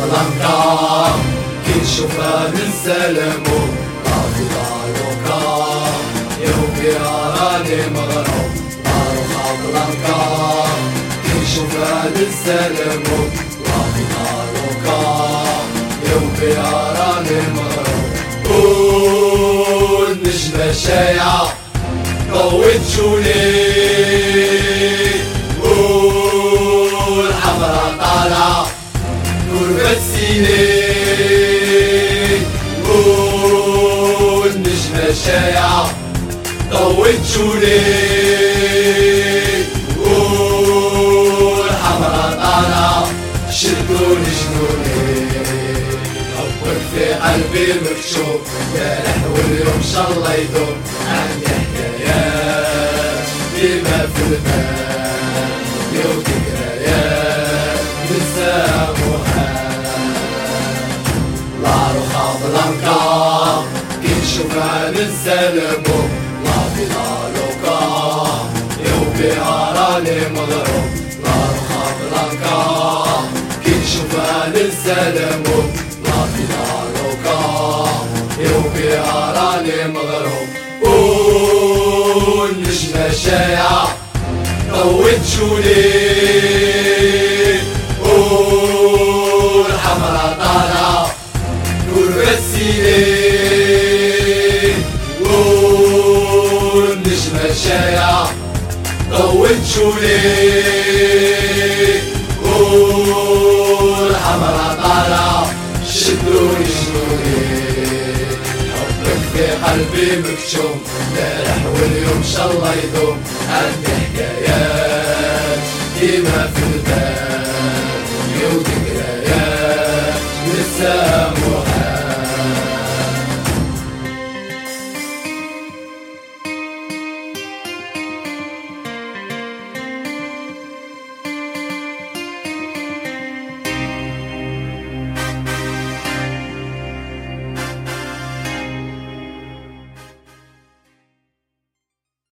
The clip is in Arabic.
كازابلانكا كي نشوفها نسلمو طافي داروكا يومي راني مغروم دارو كازابلانكا كي نشوفها نسلمو طافي داروكا يومي راني مغروم قول نجمة شايعة ضويت شولي بسيني قول نجمة شايعة ضويت شولي قول حمرا طالعة شدوني شدوني. حبك في قلبي مكشوف. امبارح واليوم الله يدوم. عندي حكايات ديما في البال روخا بلانكا كي نشوفها نسلمو لا في لا لوكا يوم بها راني مغروم لا روخا بلانكا كي نشوفها نسلمو لا في لا لوكا يوم بها راني مغروم والنجمة شايعة ضوت شولي نور غسيلي والنجمة شايعة ضوت شولي والحمرا طالعة شدوني شدوني. حبك في قلبي مكتوم امبارح واليوم شاء الله يدوم. عندي حكايات ديما في البال. وذكريات نسامو